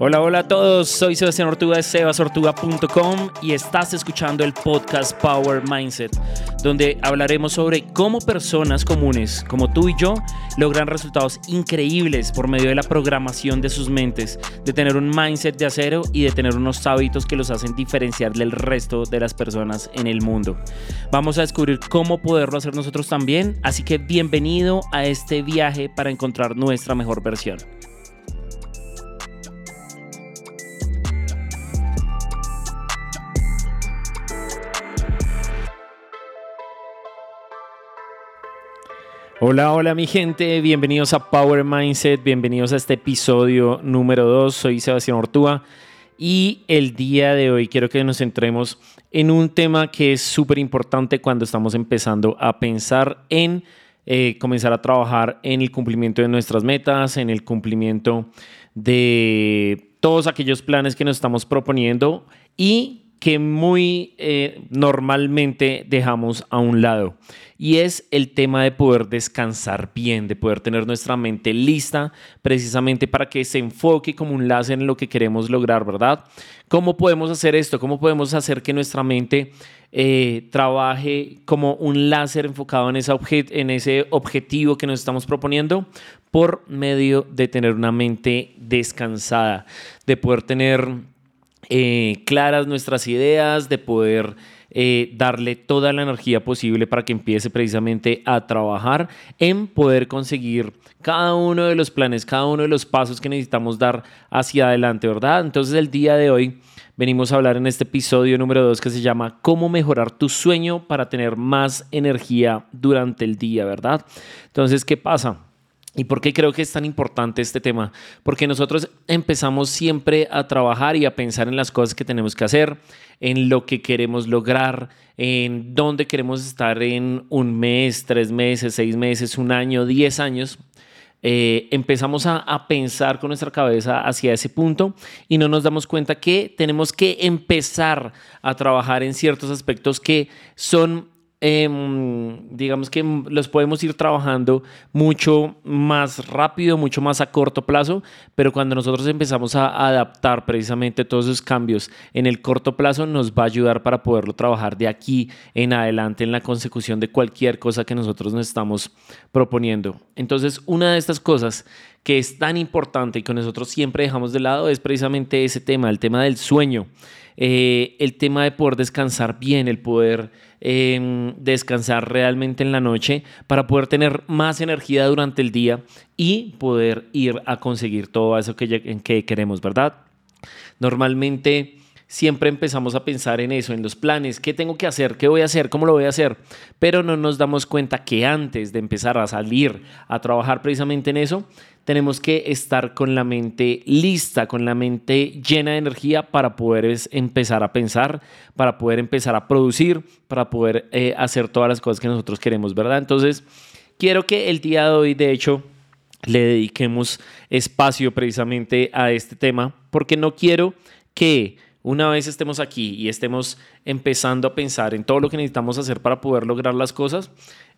Hola, hola a todos, soy Sebastián Ortuga de sebasortuga.com y estás escuchando el podcast Power Mindset, donde hablaremos sobre cómo personas comunes como tú y yo logran resultados increíbles por medio de la programación de sus mentes, de tener un mindset de acero y de tener unos hábitos que los hacen diferenciar del resto de las personas en el mundo. Vamos a descubrir cómo poderlo hacer nosotros también, así que bienvenido a este viaje para encontrar nuestra mejor versión. Hola, hola mi gente, bienvenidos a Power Mindset, bienvenidos a este episodio número 2, soy Sebastián Ortúa y el día de hoy quiero que nos centremos en un tema que es súper importante cuando estamos empezando a pensar en eh, comenzar a trabajar en el cumplimiento de nuestras metas, en el cumplimiento de todos aquellos planes que nos estamos proponiendo y que muy eh, normalmente dejamos a un lado y es el tema de poder descansar bien, de poder tener nuestra mente lista precisamente para que se enfoque como un láser en lo que queremos lograr, ¿verdad? ¿Cómo podemos hacer esto? ¿Cómo podemos hacer que nuestra mente eh, trabaje como un láser enfocado en, en ese objetivo que nos estamos proponiendo? Por medio de tener una mente descansada, de poder tener eh, claras nuestras ideas, de poder eh, darle toda la energía posible para que empiece precisamente a trabajar en poder conseguir cada uno de los planes, cada uno de los pasos que necesitamos dar hacia adelante, ¿verdad? Entonces el día de hoy venimos a hablar en este episodio número 2 que se llama cómo mejorar tu sueño para tener más energía durante el día, ¿verdad? Entonces, ¿qué pasa? ¿Y por qué creo que es tan importante este tema? Porque nosotros empezamos siempre a trabajar y a pensar en las cosas que tenemos que hacer, en lo que queremos lograr, en dónde queremos estar en un mes, tres meses, seis meses, un año, diez años. Eh, empezamos a, a, pensar con nuestra cabeza hacia ese punto y no nos damos cuenta que tenemos que empezar a trabajar en ciertos aspectos que son Em, digamos que los podemos ir trabajando mucho más rápido, mucho más a corto plazo, pero cuando nosotros empezamos a adaptar precisamente todos esos cambios en el corto plazo, nos va a ayudar para poderlo trabajar de aquí en adelante en la consecución de cualquier cosa que nosotros nos estamos proponiendo. Entonces, una de estas cosas que es tan importante y que nosotros siempre dejamos de lado es precisamente ese tema, el tema del sueño. Eh, el tema de poder descansar bien, el poder em, descansar realmente en la noche para poder tener más energía durante el día y poder ir a conseguir todo eso que, que queremos, ¿verdad? Normalmente siempre empezamos a pensar en eso, en los planes, qué tengo que hacer, qué voy a hacer, cómo lo voy a hacer, pero no nos damos cuenta que antes de empezar a salir a trabajar precisamente en eso, tenemos que estar con la mente lista, con la mente llena de energía para poder empezar a pensar, para poder empezar a producir, para poder eh, hacer todas las cosas que nosotros queremos, ¿verdad? Entonces, quiero que el día de hoy, de hecho, le dediquemos espacio precisamente a este tema, porque no quiero que una vez estemos aquí y estemos empezando a pensar en todo lo que necesitamos hacer para poder lograr las cosas,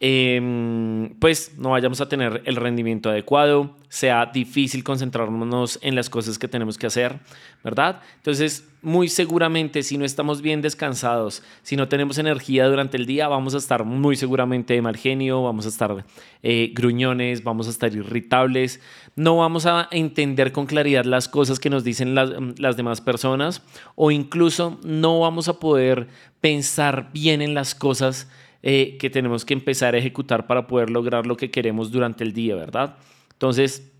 Em, pues no vayamos a tener el rendimiento adecuado, sea difícil concentrarnos en las cosas que tenemos que hacer, ¿verdad? Entonces, muy seguramente si no estamos bien descansados, si no tenemos energía durante el día, vamos a estar muy seguramente de mal genio, vamos a estar eh, gruñones, vamos a estar irritables, no vamos a entender con claridad las cosas que nos dicen las, las demás personas o incluso no vamos a poder pensar bien en las cosas eh, que tenemos que empezar a ejecutar para poder lograr lo que queremos durante el día, ¿verdad? Entonces,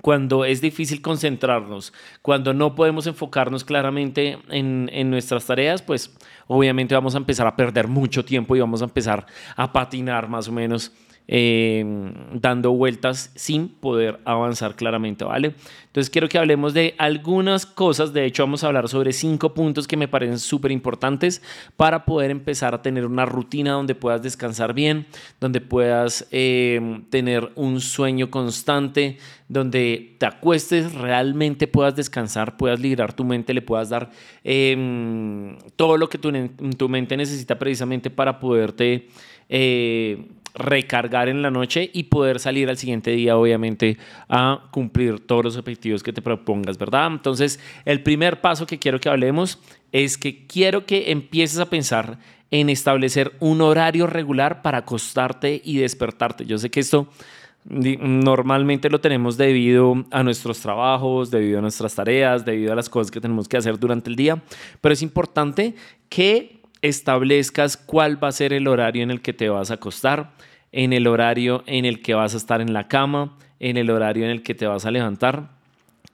cuando es difícil concentrarnos, cuando no podemos enfocarnos claramente en, en, nuestras tareas, pues obviamente vamos a empezar a perder mucho tiempo y vamos a empezar a patinar más o menos Em, dando vueltas sin poder avanzar claramente, ¿vale? Entonces quiero que hablemos de algunas cosas, de hecho vamos a hablar sobre cinco puntos que me parecen súper importantes para poder empezar a tener una rutina donde puedas descansar bien, donde puedas em, tener un sueño constante, donde te acuestes, realmente puedas descansar, puedas liberar tu mente, le puedas dar em, todo lo que tu, tu mente necesita precisamente para poderte... Eh, recargar en la noche y poder salir al siguiente día, obviamente, a cumplir todos los objetivos que te propongas, ¿verdad? Entonces, el primer paso que quiero que hablemos es que quiero que empieces a pensar en establecer un horario regular para acostarte y despertarte. Yo sé que esto normalmente lo tenemos debido a nuestros trabajos, debido a nuestras tareas, debido a las cosas que tenemos que hacer durante el día, pero es importante que establezcas cuál va a ser el horario en el que te vas a acostar, en el horario en el que vas a estar en la cama, en el horario en el que te vas a levantar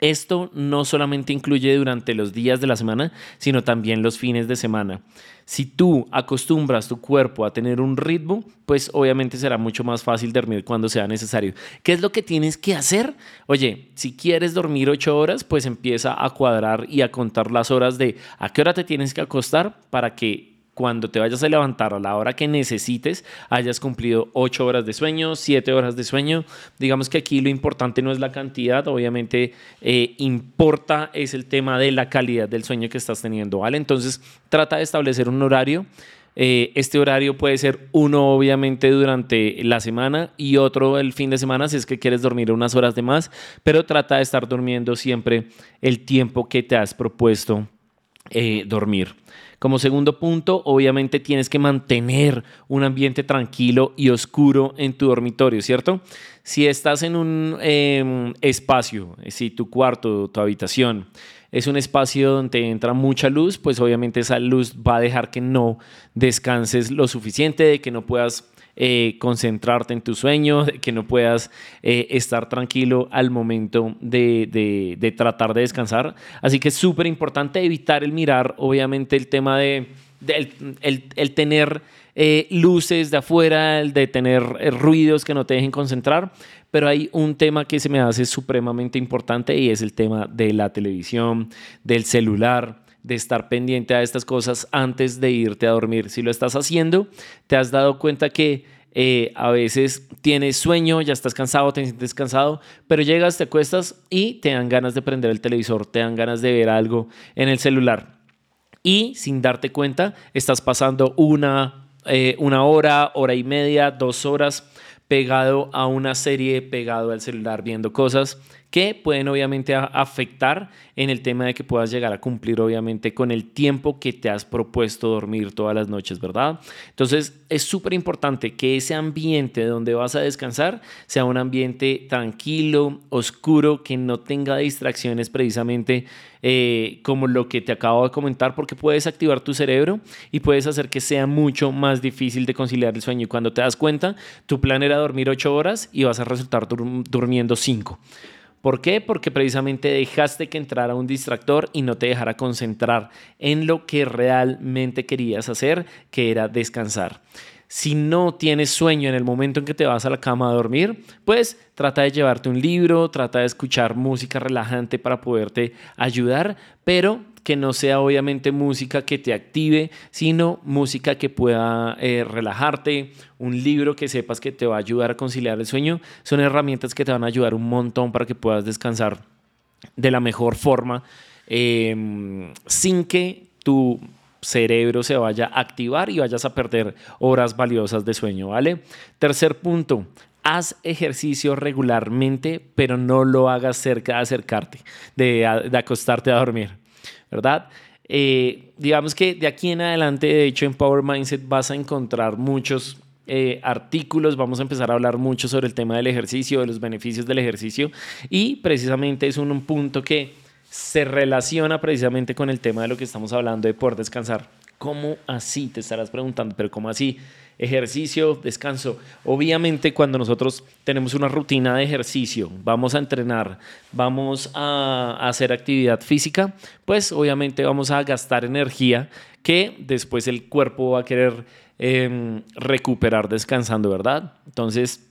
esto no solamente incluye durante los días de la semana, sino también los fines de semana. Si tú acostumbras tu cuerpo a tener un ritmo, pues obviamente será mucho más fácil dormir cuando sea necesario. ¿Qué es lo que tienes que hacer? Oye, si quieres dormir ocho horas, pues empieza a cuadrar y a contar las horas de a qué hora te tienes que acostar para que cuando te vayas a levantar a la hora que necesites, hayas cumplido 8 horas de sueño, 7 horas de sueño. Digamos que aquí lo importante no es la cantidad, obviamente eh, importa es el tema de la calidad del sueño que estás teniendo, ¿vale? Entonces trata de establecer un horario. Eh, este horario puede ser uno obviamente durante la semana y otro el fin de semana si es que quieres dormir unas horas de más, pero trata de estar durmiendo siempre el tiempo que te has propuesto eh, dormir. Como segundo punto, obviamente tienes que mantener un ambiente tranquilo y oscuro en tu dormitorio, ¿cierto? Si estás en un em, espacio, si tu cuarto, tu habitación, es un espacio donde entra mucha luz, pues obviamente esa luz va a dejar que no descanses lo suficiente, que no puedas eh, concentrarte en tu sueño, que no puedas eh, estar tranquilo al momento de, tratar de descansar. Así que es súper importante evitar el mirar, obviamente, el tema de, el, tener eh, luces de afuera, el de tener ruidos que no te dejen concentrar. Pero hay un tema que se me hace supremamente importante y es el tema de la televisión, del celular de estar pendiente a estas cosas antes de irte a dormir. Si lo estás haciendo, te has dado cuenta que eh, a veces tienes sueño, ya estás cansado, te sientes cansado, pero llegas, te acuestas y te dan ganas de prender el televisor, te dan ganas de ver algo en el celular. Y sin darte cuenta, estás pasando una, eh, una hora, hora y media, dos horas pegado a una serie, pegado al celular, viendo cosas que pueden obviamente afectar en el tema de que puedas llegar a cumplir obviamente con el tiempo que te has propuesto dormir todas las noches, ¿verdad? Entonces es súper importante que ese ambiente donde vas a descansar sea un ambiente tranquilo, oscuro, que no tenga distracciones precisamente eh, como lo que te acabo de comentar, porque puedes activar tu cerebro y puedes hacer que sea mucho más difícil de conciliar el sueño. Y cuando te das cuenta, tu plan era dormir ocho horas y vas a resultar durmiendo cinco. ¿Por qué? Porque precisamente dejaste que entrara un distractor y no te dejara concentrar en lo que realmente querías hacer, que era descansar. Si no tienes sueño en el momento en que te vas a la cama a dormir, pues trata de llevarte un libro, trata de escuchar música relajante para poderte ayudar, pero que no sea obviamente música que te active, sino música que pueda eh, relajarte, un libro que sepas que te va a ayudar a conciliar el sueño. Son herramientas que te van a ayudar un montón para que puedas descansar de la mejor forma em, sin que tu cerebro se vaya a activar y vayas a perder horas valiosas de sueño, ¿vale? Tercer punto, haz ejercicio regularmente, pero no lo hagas cerca de acercarte, de, de acostarte a dormir. ¿Verdad? Eh, digamos que de aquí en adelante, de hecho, en Power Mindset vas a encontrar muchos eh, artículos, vamos a empezar a hablar mucho sobre el tema del ejercicio, de los beneficios del ejercicio y precisamente es un, un punto que se relaciona precisamente con el tema de lo que estamos hablando de poder descansar. ¿Cómo así? Te estarás preguntando, pero ¿cómo así? Ejercicio, descanso. Obviamente cuando nosotros tenemos una rutina de ejercicio, vamos a entrenar, vamos a hacer actividad física, pues obviamente vamos a gastar energía que después el cuerpo va a querer em, recuperar descansando, ¿verdad? Entonces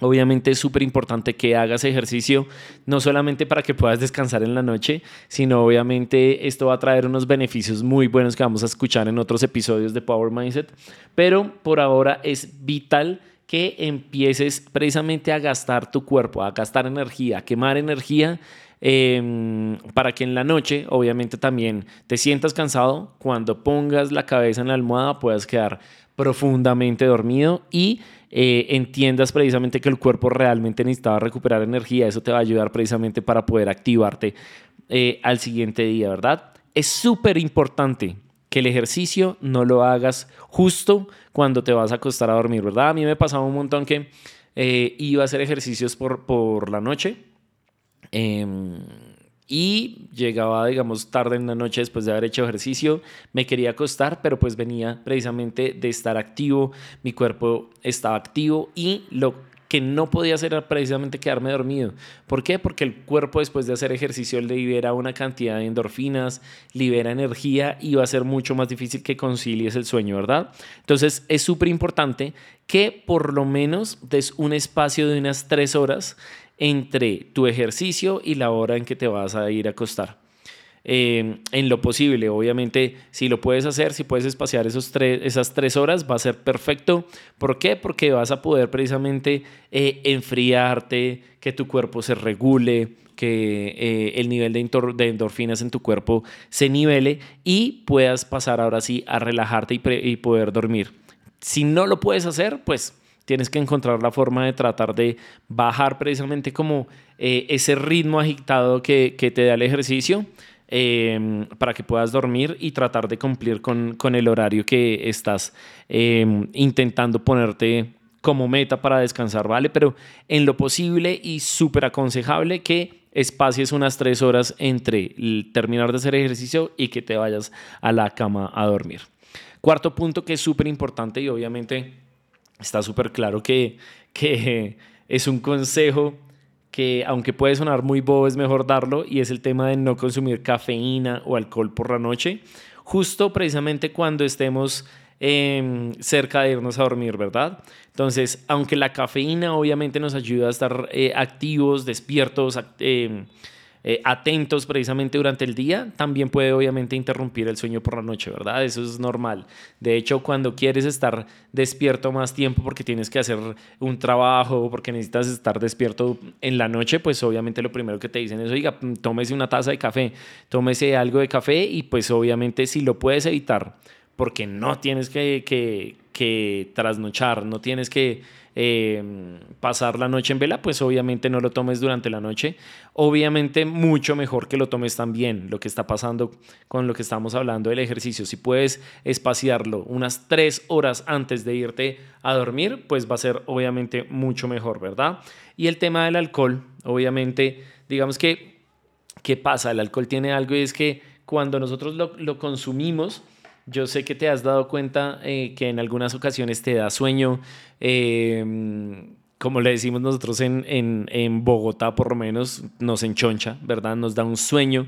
Obviamente es súper importante que hagas ejercicio, no solamente para que puedas descansar en la noche, sino obviamente esto va a traer unos beneficios muy buenos que vamos a escuchar en otros episodios de Power Mindset, pero por ahora es vital que empieces precisamente a gastar tu cuerpo, a gastar energía, a quemar energía em, para que en la noche, obviamente también te sientas cansado, cuando pongas la cabeza en la almohada puedas quedar profundamente dormido y eh, entiendas precisamente que el cuerpo realmente necesitaba recuperar energía. Eso te va a ayudar precisamente para poder activarte eh, al siguiente día, ¿verdad? Es súper importante que el ejercicio no lo hagas justo cuando te vas a acostar a dormir, ¿verdad? A mí me pasaba un montón que eh, iba a hacer ejercicios por, por la noche em, y llegaba, digamos, tarde en la noche después de haber hecho ejercicio, me quería acostar, pero pues venía precisamente de estar activo, mi cuerpo estaba activo y lo que no podía hacer era precisamente quedarme dormido. ¿Por qué? Porque el cuerpo después de hacer ejercicio libera una cantidad de endorfinas, libera energía y va a ser mucho más difícil que concilies el sueño, ¿verdad? Entonces es súper importante que por lo menos des un espacio de unas tres horas entre tu ejercicio y la hora en que te vas a ir a acostar. Eh, en lo posible. Obviamente, si lo puedes hacer, si puedes espaciar esos tres, esas tres horas, va a ser perfecto. ¿Por qué? Porque vas a poder precisamente eh, enfriarte, que tu cuerpo se regule, que eh, el nivel de, endorfinas en tu cuerpo se nivele y puedas pasar ahora sí a relajarte y poder dormir. Si no lo puedes hacer, pues tienes que encontrar la forma de tratar de bajar precisamente como ese ritmo agitado que, que, te da el ejercicio Em, para que puedas dormir y tratar de cumplir con, con el horario que estás em, intentando ponerte como meta para descansar, ¿vale? Pero en lo posible y súper aconsejable que espacies unas tres horas entre terminar de hacer ejercicio y que te vayas a la cama a dormir. Cuarto punto que es súper importante y obviamente está súper claro que, que es un consejo que aunque puede sonar muy bobo, es mejor darlo, y es el tema de no consumir cafeína o alcohol por la noche, justo precisamente cuando estemos em, cerca de irnos a dormir, ¿verdad? Entonces, aunque la cafeína obviamente nos ayuda a estar eh, activos, despiertos, eh, eh, atentos precisamente durante el día, también puede obviamente interrumpir el sueño por la noche, ¿verdad? Eso es normal. De hecho, cuando quieres estar despierto más tiempo porque tienes que hacer un trabajo porque necesitas estar despierto en la noche, pues obviamente lo primero que te dicen es, oiga, tómese una taza de café, tómese algo de café y pues obviamente si lo puedes evitar, porque no tienes que, que, que trasnochar, no tienes que eh, pasar la noche en vela, pues obviamente no lo tomes durante la noche. Obviamente mucho mejor que lo tomes también, lo que está pasando con lo que estamos hablando del ejercicio. Si puedes espaciarlo unas tres horas antes de irte a dormir, pues va a ser obviamente mucho mejor, ¿verdad? Y el tema del alcohol, obviamente, digamos que, ¿qué pasa? El alcohol tiene algo y es que cuando nosotros lo consumimos, yo sé que te has dado cuenta eh, que en algunas ocasiones te da sueño, em, como le decimos nosotros en, en, Bogotá, por lo menos nos enchoncha, ¿verdad? Nos da un sueño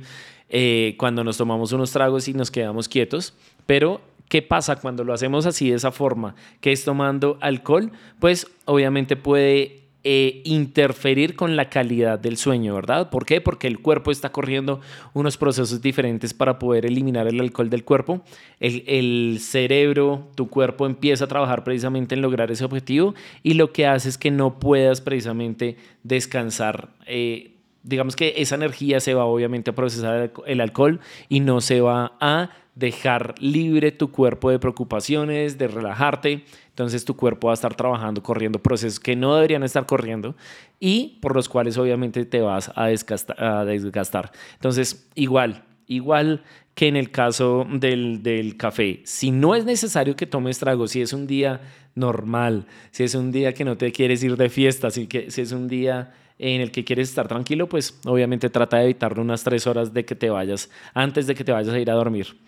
eh, cuando nos tomamos unos tragos y nos quedamos quietos, pero ¿Qué pasa cuando lo hacemos así de esa forma, que es tomando alcohol? Pues obviamente puede eh, interferir con la calidad del sueño, ¿verdad? ¿Por qué? Porque el cuerpo está corriendo unos procesos diferentes para poder eliminar el alcohol del cuerpo. El, cerebro, tu cuerpo empieza a trabajar precisamente en lograr ese objetivo y lo que hace es que no puedas precisamente descansar. Eh, digamos que esa energía se va obviamente a procesar el alcohol y no se va a dejar libre tu cuerpo de preocupaciones, de relajarte. Entonces tu cuerpo va a estar trabajando, corriendo procesos que no deberían estar corriendo y por los cuales obviamente te vas a desgastar. Entonces, igual, igual que en el caso del, del, café, si no es necesario que tomes trago, si es un día normal, si es un día que no te quieres ir de fiesta, si, que, si es un día en el que quieres estar tranquilo, pues obviamente trata de evitarlo unas tres horas de que te vayas, antes de que te vayas a ir a dormir.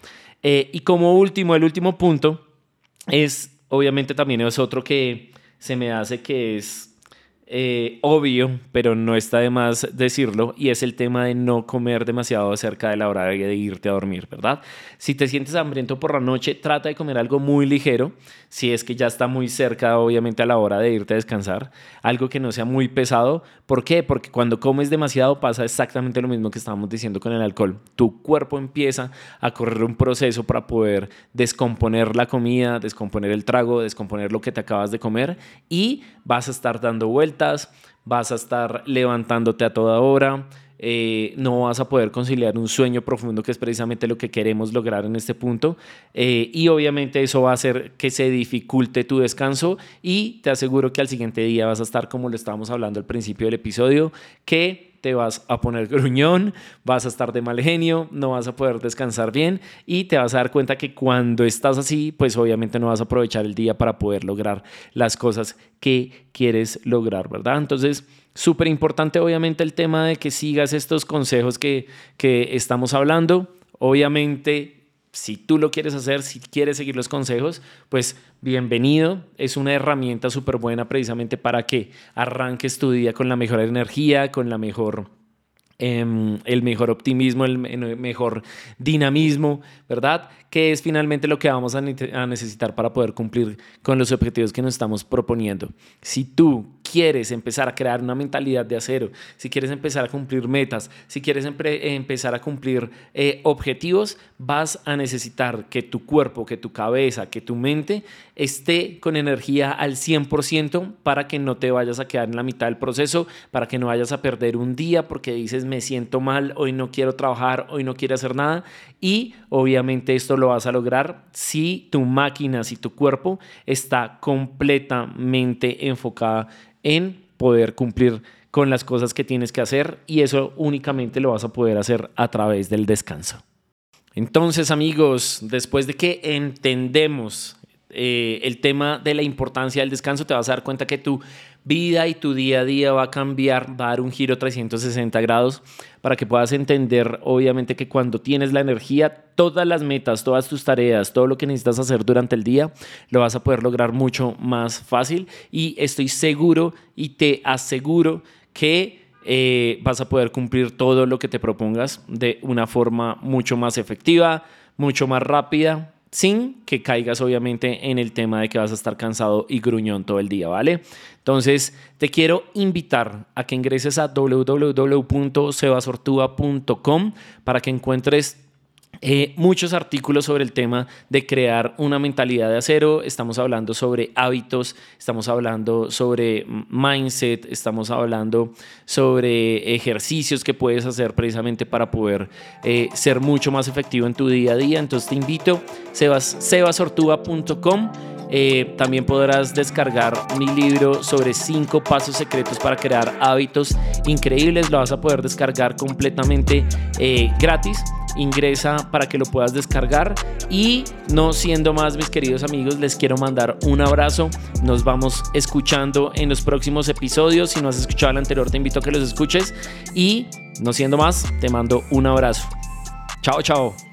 Eh, y como último, el último punto es, obviamente también es otro que se me hace que es eh, obvio, pero no está de más decirlo, y es el tema de no comer demasiado cerca de la hora de irte a dormir, ¿verdad? Si te sientes hambriento por la noche, trata de comer algo muy ligero, si es que ya está muy cerca, obviamente, a la hora de irte a descansar, algo que no sea muy pesado. ¿Por qué? Porque cuando comes demasiado pasa exactamente lo mismo que estábamos diciendo con el alcohol. Tu cuerpo empieza a correr un proceso para poder descomponer la comida, descomponer el trago, descomponer lo que te acabas de comer, y vas a estar dando vueltas vas a estar levantándote a toda hora, eh, no vas a poder conciliar un sueño profundo, que es precisamente lo que queremos lograr en este punto. Eh, y obviamente eso va a hacer que se dificulte tu descanso y te aseguro que al siguiente día vas a estar como lo estábamos hablando al principio del episodio, que te vas a poner gruñón, vas a estar de mal genio, no vas a poder descansar bien y te vas a dar cuenta que cuando estás así, pues obviamente no vas a aprovechar el día para poder lograr las cosas que quieres lograr, ¿verdad? Entonces, súper importante obviamente el tema de que sigas estos consejos que, que estamos hablando. Obviamente si tú lo quieres hacer, si quieres seguir los consejos, pues bienvenido. Es una herramienta súper buena precisamente para que arranques tu día con la mejor energía, con la mejor Em, el mejor optimismo, el mejor dinamismo, ¿verdad? Que es finalmente lo que vamos a, necesitar para poder cumplir con los objetivos que nos estamos proponiendo. Si tú quieres empezar a crear una mentalidad de acero, si quieres empezar a cumplir metas, si quieres empezar a cumplir eh, objetivos, vas a necesitar que tu cuerpo, que tu cabeza, que tu mente esté con energía al 100% para que no te vayas a quedar en la mitad del proceso, para que no vayas a perder un día porque dices me siento mal, hoy no quiero trabajar, hoy no quiero hacer nada. Y obviamente esto lo vas a lograr si tu máquina, si tu cuerpo está completamente enfocada en poder cumplir con las cosas que tienes que hacer y eso únicamente lo vas a poder hacer a través del descanso. Entonces amigos, después de que entendemos eh, el tema de la importancia del descanso, te vas a dar cuenta que tu vida y tu día a día va a cambiar, va a dar un giro 360 grados para que puedas entender, obviamente, que cuando tienes la energía, todas las metas, todas tus tareas, todo lo que necesitas hacer durante el día, lo vas a poder lograr mucho más fácil. Y estoy seguro y te aseguro que eh, vas a poder cumplir todo lo que te propongas de una forma mucho más efectiva, mucho más rápida sin que caigas obviamente en el tema de que vas a estar cansado y gruñón todo el día, ¿vale? Entonces, te quiero invitar a que ingreses a www.sebasortua.com para que encuentres eh, muchos artículos sobre el tema de crear una mentalidad de acero. Estamos hablando sobre hábitos, estamos hablando sobre mindset, estamos hablando sobre ejercicios que puedes hacer precisamente para poder eh, ser mucho más efectivo en tu día a día. Entonces te invito, sebas, sebasortuba.com. Eh, también podrás descargar mi libro sobre cinco pasos secretos para crear hábitos increíbles. Lo vas a poder descargar completamente gratis. Ingresa para que lo puedas descargar. Y no siendo más mis queridos amigos les quiero mandar un abrazo. Nos vamos escuchando en los próximos episodios. Si no has escuchado el anterior te invito a que los escuches. Y no siendo más te mando un abrazo. Chao chao